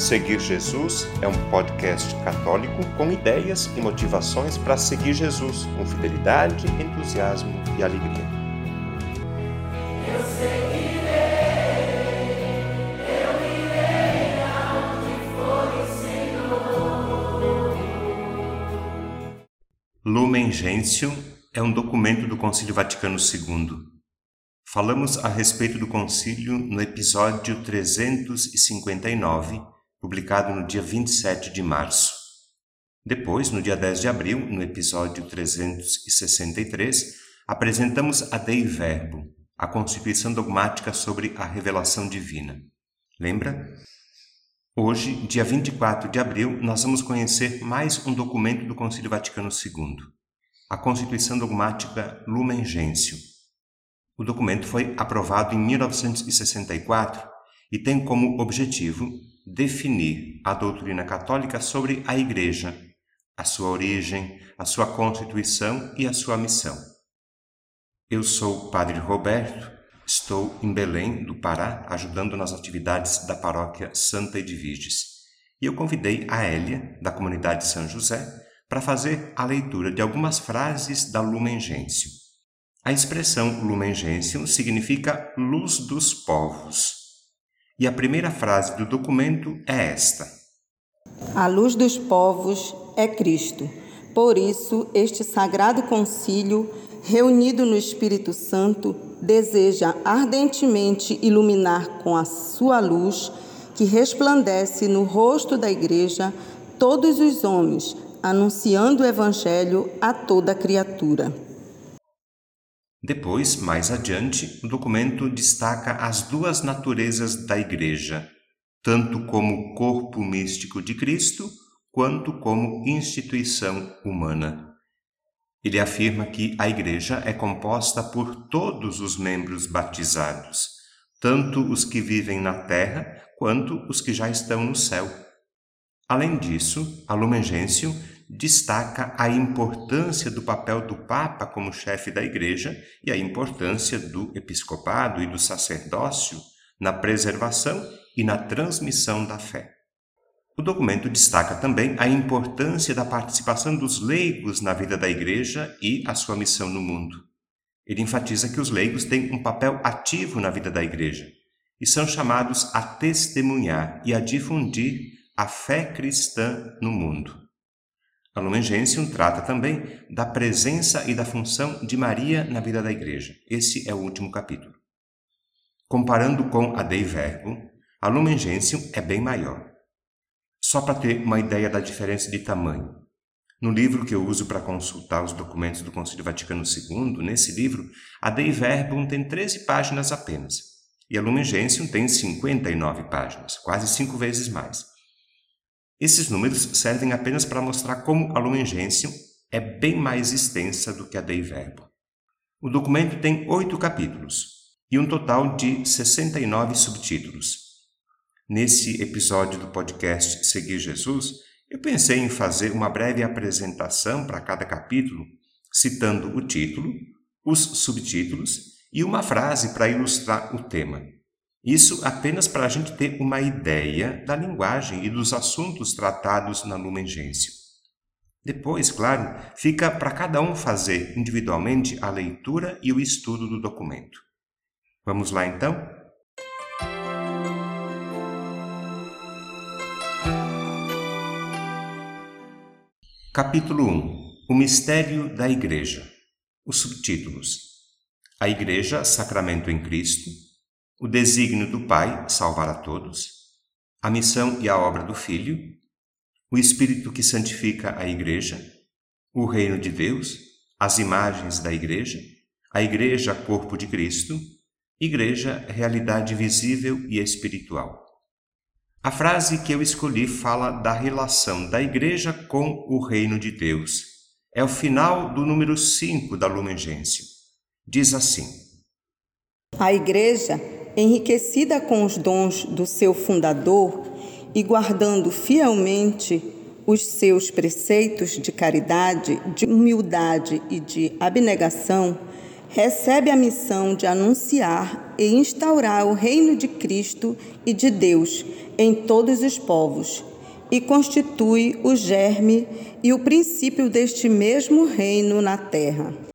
Seguir Jesus é um podcast católico com ideias e motivações para seguir Jesus com fidelidade, entusiasmo e alegria. Eu seguirei, eu irei for o Senhor. Lumen Gentium é um documento do Concílio Vaticano II. Falamos a respeito do concílio no episódio 359 publicado no dia 27 de março. Depois, no dia 10 de abril, no episódio 363, apresentamos a Dei Verbo, a constituição dogmática sobre a revelação divina. Lembra? Hoje, dia 24 de abril, nós vamos conhecer mais um documento do Concílio Vaticano II, a Constituição Dogmática Lumen Gentium. O documento foi aprovado em 1964 e tem como objetivo definir a doutrina católica sobre a Igreja, a sua origem, a sua constituição e a sua missão. Eu sou o Padre Roberto, estou em Belém, do Pará, ajudando nas atividades da paróquia Santa Edviges. E eu convidei a Hélia, da comunidade São José, para fazer a leitura de algumas frases da Lumen Gentium. A expressão Lumen Gentium significa luz dos povos e a primeira frase do documento é esta: A luz dos povos é Cristo. Por isso, este sagrado concílio, reunido no Espírito Santo, deseja ardentemente iluminar com a sua luz, que resplandece no rosto da Igreja, todos os homens, anunciando o Evangelho a toda criatura. Depois, mais adiante, o documento destaca as duas naturezas da Igreja, tanto como corpo místico de Cristo, quanto como instituição humana. Ele afirma que a Igreja é composta por todos os membros batizados, tanto os que vivem na terra quanto os que já estão no céu. Além disso, a Lumen Gentium destaca a importância do papel do Papa como chefe da Igreja e a importância do episcopado e do sacerdócio na preservação e na transmissão da fé. O documento destaca também a importância da participação dos leigos na vida da Igreja e a sua missão no mundo. Ele enfatiza que os leigos têm um papel ativo na vida da Igreja e são chamados a testemunhar e a difundir a fé cristã no mundo. A Lumen Gentium trata também da presença e da função de Maria na vida da Igreja. Esse é o último capítulo. Comparando com a Dei Verbo, a Lumen Gentium é bem maior. Só para ter uma ideia da diferença de tamanho. No livro que eu uso para consultar os documentos do Concílio Vaticano II, nesse livro, a Dei Verbum tem 13 páginas apenas, e a Lumen Gentium tem 59 páginas, quase cinco vezes mais. Esses números servem apenas para mostrar como a Lumen Gentium é bem mais extensa do que a Dei Verbo. O documento tem oito capítulos e um total de 69 subtítulos. Nesse episódio do podcast Seguir Jesus, eu pensei em fazer uma breve apresentação para cada capítulo, citando o título, os subtítulos e uma frase para ilustrar o tema. Isso apenas para a gente ter uma ideia da linguagem e dos assuntos tratados na Lumen Gentium. Depois, claro, fica para cada um fazer individualmente a leitura e o estudo do documento. Vamos lá então? Capítulo 1 O Mistério da Igreja Os subtítulos A Igreja, Sacramento em Cristo o desígnio do Pai salvar a todos, a missão e a obra do Filho, o Espírito que santifica a Igreja, o reino de Deus, as imagens da Igreja, a Igreja, corpo de Cristo, Igreja, realidade visível e espiritual. A frase que eu escolhi fala da relação da Igreja com o reino de Deus. É o final do número 5 da Lumen Gentium. Diz assim: A Igreja enriquecida com os dons do seu fundador e guardando fielmente os seus preceitos de caridade, de humildade e de abnegação, recebe a missão de anunciar e instaurar o reino de Cristo e de Deus em todos os povos e constitui o germe e o princípio deste mesmo reino na terra.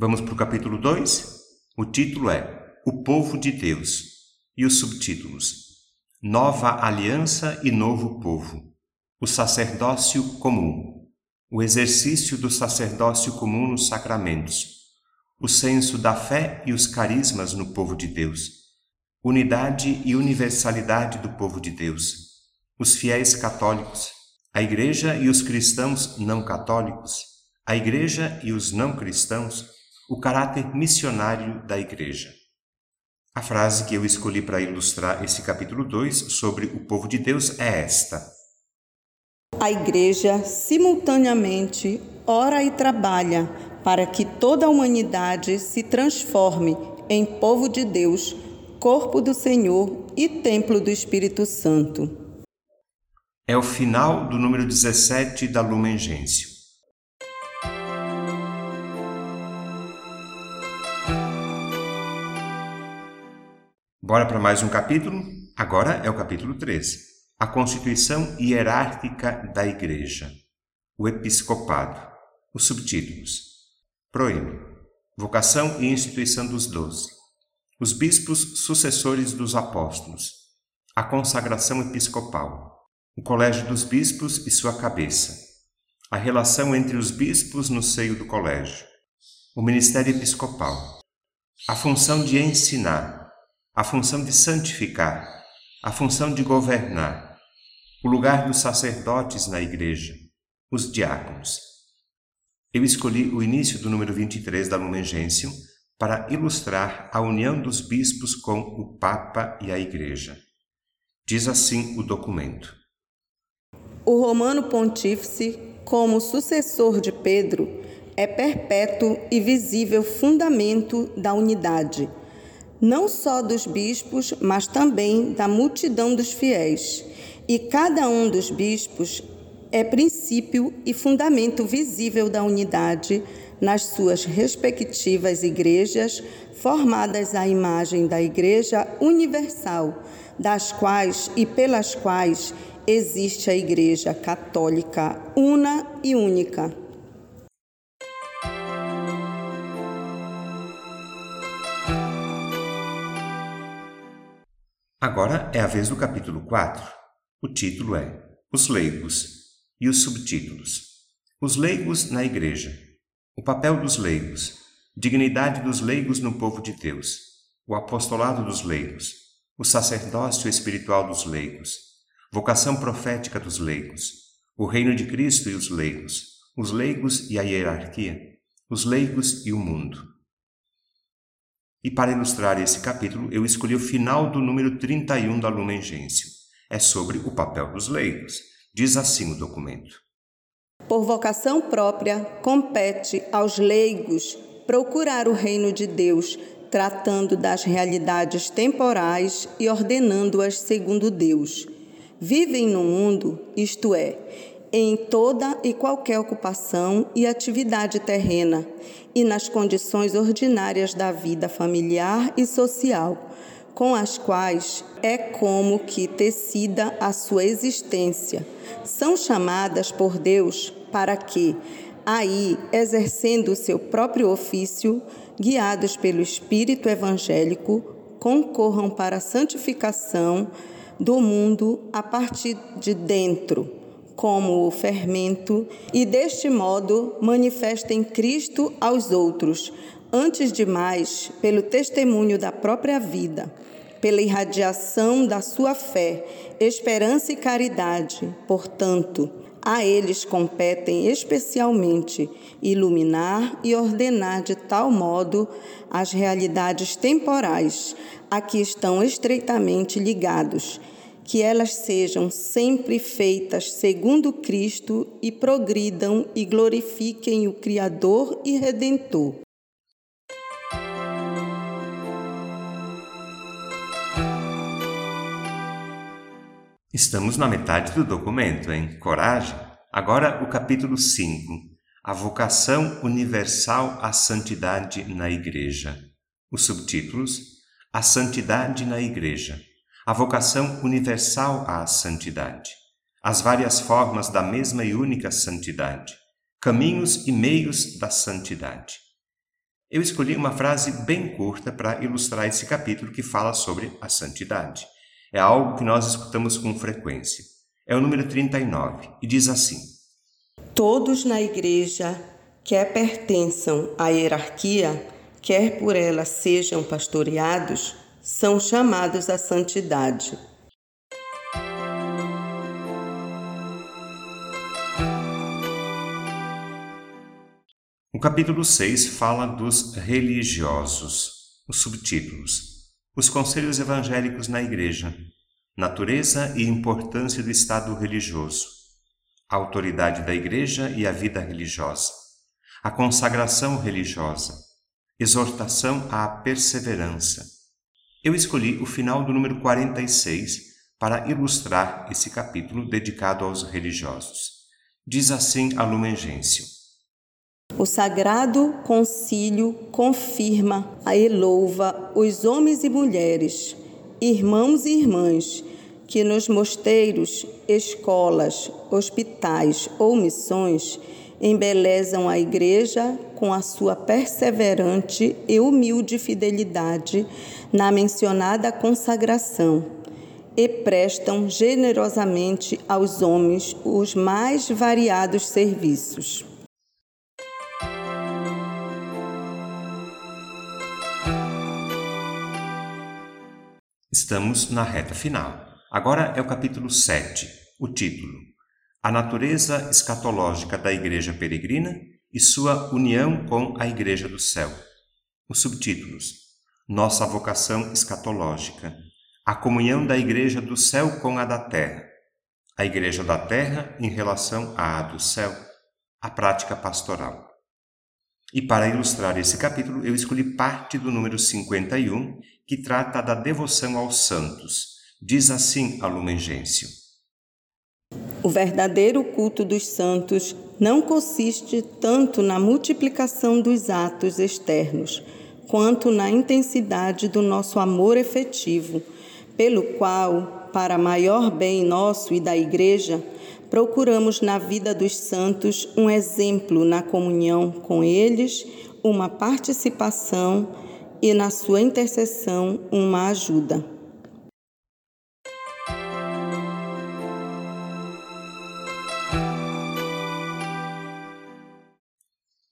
Vamos para o capítulo 2? O título é O Povo de Deus e os subtítulos Nova Aliança e Novo Povo, o Sacerdócio Comum, o exercício do sacerdócio comum nos sacramentos, o senso da fé e os carismas no povo de Deus, unidade e universalidade do povo de Deus, os fiéis católicos, a Igreja e os cristãos não católicos, a Igreja e os não cristãos, o caráter missionário da Igreja. A frase que eu escolhi para ilustrar esse capítulo 2 sobre o povo de Deus é esta: A Igreja simultaneamente ora e trabalha para que toda a humanidade se transforme em povo de Deus, corpo do Senhor e templo do Espírito Santo. É o final do número 17 da Lumen Gentium. Bora para mais um capítulo? Agora é o capítulo 13. A constituição hierárquica da Igreja. O episcopado. Os subtítulos. Proeme. Vocação e instituição dos doze. Os bispos sucessores dos apóstolos. A consagração episcopal. O colégio dos bispos e sua cabeça. A relação entre os bispos no seio do colégio. O ministério episcopal. A função de ensinar a função de santificar, a função de governar, o lugar dos sacerdotes na igreja, os diáconos. Eu escolhi o início do número 23 da Lumen Gentium para ilustrar a união dos bispos com o Papa e a Igreja. Diz assim o documento. O Romano Pontífice, como sucessor de Pedro, é perpétuo e visível fundamento da unidade não só dos bispos, mas também da multidão dos fiéis. E cada um dos bispos é princípio e fundamento visível da unidade nas suas respectivas igrejas, formadas à imagem da Igreja Universal, das quais e pelas quais existe a Igreja Católica una e única. Agora é a vez do capítulo 4. O título é Os Leigos e os subtítulos: Os Leigos na Igreja, o papel dos leigos, dignidade dos leigos no povo de Deus, o apostolado dos leigos, o sacerdócio espiritual dos leigos, vocação profética dos leigos, o reino de Cristo e os leigos, os leigos e a hierarquia, os leigos e o mundo. E para ilustrar esse capítulo, eu escolhi o final do número 31 da Lumen Gentium. É sobre o papel dos leigos. Diz assim o documento. Por vocação própria, compete aos leigos procurar o reino de Deus, tratando das realidades temporais e ordenando-as segundo Deus. Vivem no mundo, isto é, em toda e qualquer ocupação e atividade terrena e nas condições ordinárias da vida familiar e social, com as quais é como que tecida a sua existência. São chamadas por Deus para que, aí, exercendo o seu próprio ofício, guiados pelo Espírito evangélico, concorram para a santificação do mundo a partir de dentro como o fermento, e deste modo manifestem Cristo aos outros, antes de mais, pelo testemunho da própria vida, pela irradiação da sua fé, esperança e caridade. Portanto, a eles competem especialmente iluminar e ordenar de tal modo as realidades temporais a que estão estreitamente ligados que elas sejam sempre feitas segundo Cristo e progridam e glorifiquem o Criador e Redentor. Estamos na metade do documento, hein? Coragem! Agora o capítulo 5. A vocação universal à santidade na Igreja. Os subtítulos: A santidade na Igreja. A vocação universal à santidade. As várias formas da mesma e única santidade. Caminhos e meios da santidade. Eu escolhi uma frase bem curta para ilustrar esse capítulo que fala sobre a santidade. É algo que nós escutamos com frequência. É o número 39 e diz assim: Todos na igreja, quer pertençam à hierarquia, quer por ela sejam pastoreados, são chamados à santidade. O capítulo 6 fala dos religiosos. Os subtítulos: os conselhos evangélicos na Igreja, natureza e importância do Estado religioso, a autoridade da Igreja e a vida religiosa, a consagração religiosa, exortação à perseverança. Eu escolhi o final do número 46 para ilustrar esse capítulo dedicado aos religiosos. Diz assim a Lumen Gentium. O Sagrado Concílio confirma e louva os homens e mulheres, irmãos e irmãs, que nos mosteiros, escolas, hospitais ou missões embelezam a Igreja com a sua perseverante e humilde fidelidade na mencionada consagração e prestam generosamente aos homens os mais variados serviços. Estamos na reta final. Agora é o capítulo 7, o título: A natureza escatológica da Igreja Peregrina e sua união com a Igreja do Céu. Os subtítulos: Nossa vocação escatológica, a comunhão da Igreja do Céu com a da Terra, a Igreja da Terra em relação à do Céu, a prática pastoral. E para ilustrar esse capítulo, eu escolhi parte do número 51, que trata da devoção aos santos. Diz assim a Lumen Gentium. O verdadeiro culto dos santos não consiste tanto na multiplicação dos atos externos, quanto na intensidade do nosso amor efetivo, pelo qual, para maior bem nosso e da Igreja, procuramos na vida dos santos um exemplo na comunhão com eles, uma participação e na sua intercessão uma ajuda.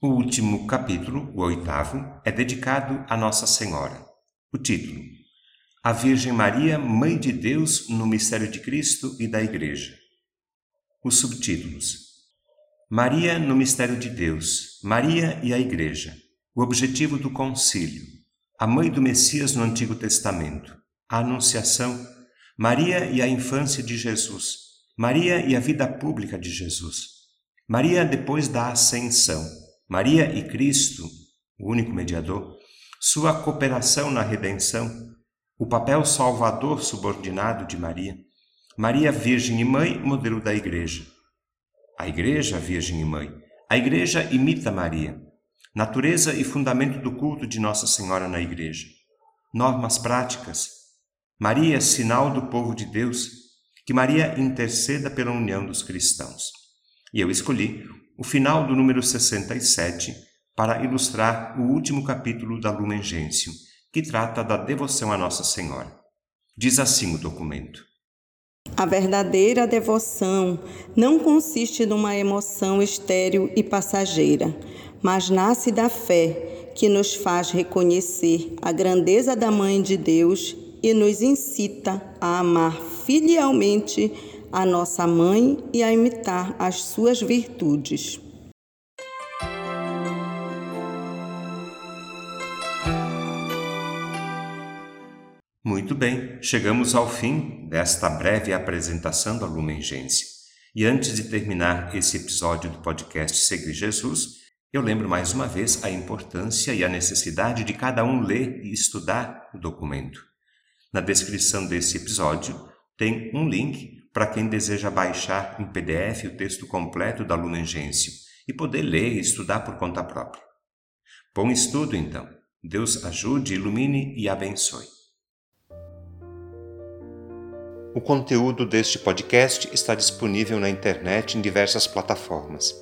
O último capítulo, o oitavo, é dedicado a Nossa Senhora. O título: A Virgem Maria, Mãe de Deus no mistério de Cristo e da Igreja. Os subtítulos: Maria no mistério de Deus, Maria e a Igreja. O objetivo do concílio a mãe do Messias no Antigo Testamento, a Anunciação, Maria e a infância de Jesus, Maria e a vida pública de Jesus, Maria depois da Ascensão, Maria e Cristo, o único mediador, sua cooperação na redenção, o papel salvador subordinado de Maria, Maria Virgem e Mãe, modelo da Igreja. A Igreja, Virgem e Mãe. A Igreja imita Maria natureza e fundamento do culto de Nossa Senhora na Igreja, normas práticas. Maria, sinal do povo de Deus, que Maria interceda pela união dos cristãos. E eu escolhi o final do número 67 para ilustrar o último capítulo da Lumen Gentium, que trata da devoção a Nossa Senhora. Diz assim o documento: A verdadeira devoção não consiste numa emoção estéril e passageira mas nasce da fé, que nos faz reconhecer a grandeza da Mãe de Deus e nos incita a amar filialmente a nossa mãe e a imitar as suas virtudes. Muito bem, chegamos ao fim desta breve apresentação da Lumen Gentium. E antes de terminar esse episódio do podcast Seguir Jesus, eu lembro mais uma vez a importância e a necessidade de cada um ler e estudar o documento. Na descrição desse episódio tem um link para quem deseja baixar em PDF o texto completo da Lunengêncio e poder ler e estudar por conta própria. Bom estudo, então. Deus ajude, ilumine e abençoe. O conteúdo deste podcast está disponível na internet em diversas plataformas.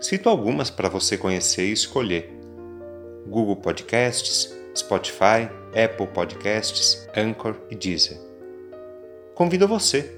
Cito algumas para você conhecer e escolher: Google Podcasts, Spotify, Apple Podcasts, Anchor e Deezer. Convido você